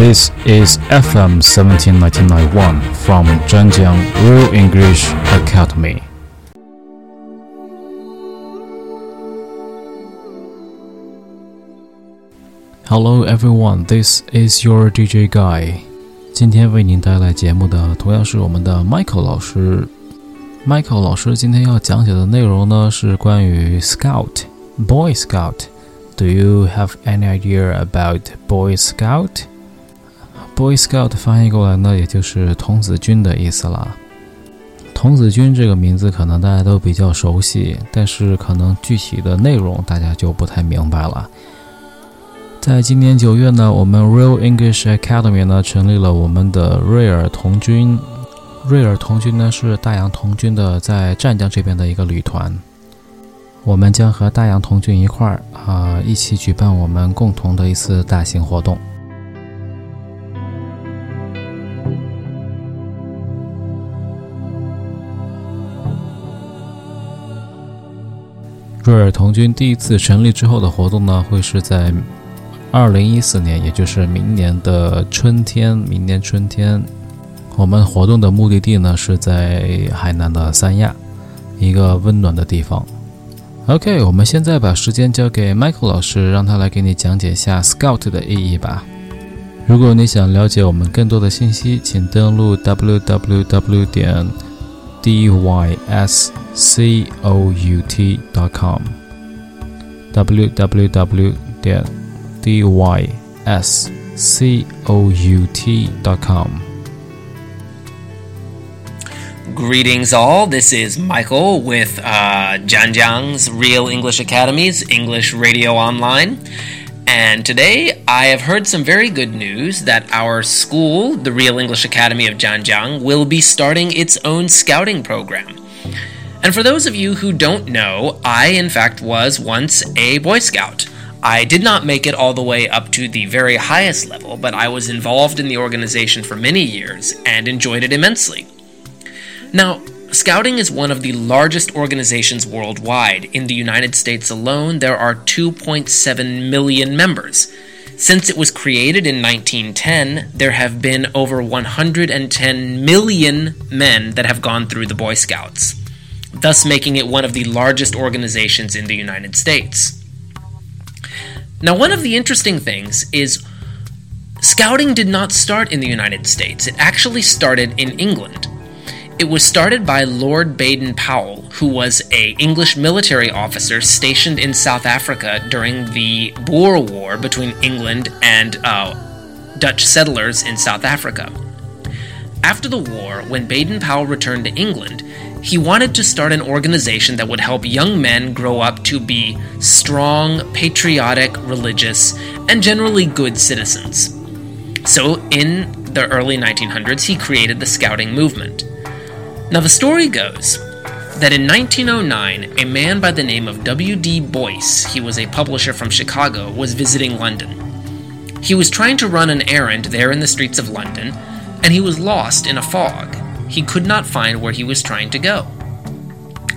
This is FM 17991 from Zhanjiang Real English Academy. Hello everyone, this is your DJ Guy. Michael 老师。Michael 老师今天要讲解的内容呢是关于 scout do you have any idea about Boy Scout？Boy Scout 翻译过来呢，也就是童子军的意思啦。童子军这个名字可能大家都比较熟悉，但是可能具体的内容大家就不太明白了。在今年九月呢，我们 Real English Academy 呢成立了我们的瑞尔童军。瑞尔童军呢是大洋童军的在湛江这边的一个旅团。我们将和大洋童军一块儿啊一起举办我们共同的一次大型活动。瑞尔童军第一次成立之后的活动呢，会是在。二零一四年，也就是明年的春天，明年春天，我们活动的目的地呢是在海南的三亚，一个温暖的地方。OK，我们现在把时间交给 Michael 老师，让他来给你讲解一下 Scout 的意义吧。如果你想了解我们更多的信息，请登录 www 点 dyscout.com，www 点 d y s c o u t dot com. Greetings, all. This is Michael with uh, Zhanjiang's Real English Academy's English Radio Online. And today I have heard some very good news that our school, the Real English Academy of Zhanjiang, will be starting its own scouting program. And for those of you who don't know, I in fact was once a Boy Scout. I did not make it all the way up to the very highest level, but I was involved in the organization for many years and enjoyed it immensely. Now, Scouting is one of the largest organizations worldwide. In the United States alone, there are 2.7 million members. Since it was created in 1910, there have been over 110 million men that have gone through the Boy Scouts, thus making it one of the largest organizations in the United States. Now, one of the interesting things is scouting did not start in the United States, it actually started in England. It was started by Lord Baden Powell, who was a English military officer stationed in South Africa during the Boer War between England and uh, Dutch settlers in South Africa. After the war, when Baden Powell returned to England, he wanted to start an organization that would help young men grow up to be strong, patriotic, religious, and generally good citizens. So, in the early 1900s, he created the Scouting movement. Now, the story goes that in 1909, a man by the name of W.D. Boyce, he was a publisher from Chicago, was visiting London. He was trying to run an errand there in the streets of London, and he was lost in a fog he could not find where he was trying to go.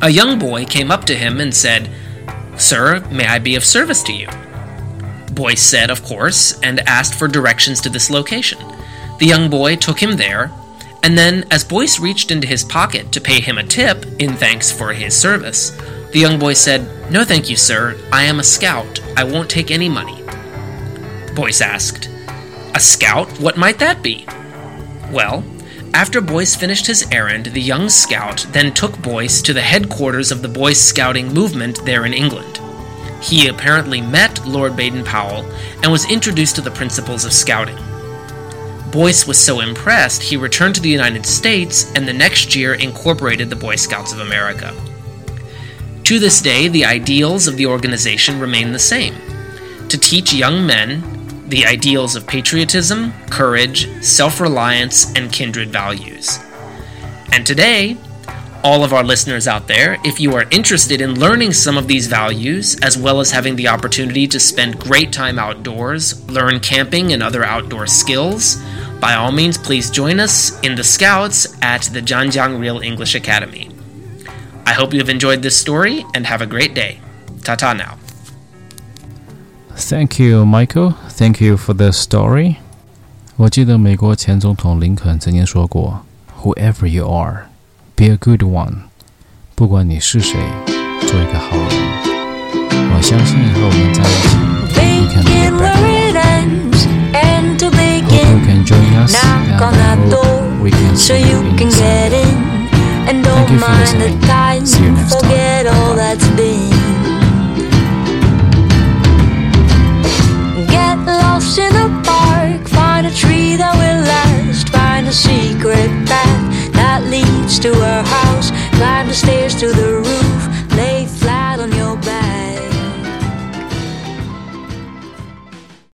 A young boy came up to him and said, Sir, may I be of service to you? Boyce said, Of course, and asked for directions to this location. The young boy took him there, and then, as Boyce reached into his pocket to pay him a tip in thanks for his service, the young boy said, No, thank you, sir. I am a scout. I won't take any money. Boyce asked, A scout? What might that be? Well, after Boyce finished his errand, the young scout then took Boyce to the headquarters of the Boy Scouting movement there in England. He apparently met Lord Baden Powell and was introduced to the principles of scouting. Boyce was so impressed, he returned to the United States and the next year incorporated the Boy Scouts of America. To this day, the ideals of the organization remain the same to teach young men the ideals of patriotism, courage, self reliance, and kindred values. And today, all of our listeners out there, if you are interested in learning some of these values, as well as having the opportunity to spend great time outdoors, learn camping and other outdoor skills, by all means, please join us in the Scouts at the Zhanjiang Real English Academy. I hope you have enjoyed this story and have a great day. Ta ta now. Thank you, Michael. Thank you for the story. 我记得美国前总统林肯曾经说过：“Whoever you are。” Be a good one。不管你是谁，做一个好人。我相信以后我们在一起，We can get better. Hope you can join us, and hope we can see you inside. Thank you and don't mind the time. Forget all that's been. Get lost in the park, find a tree that will last, find a secret path leads to her house. Climb the stairs to the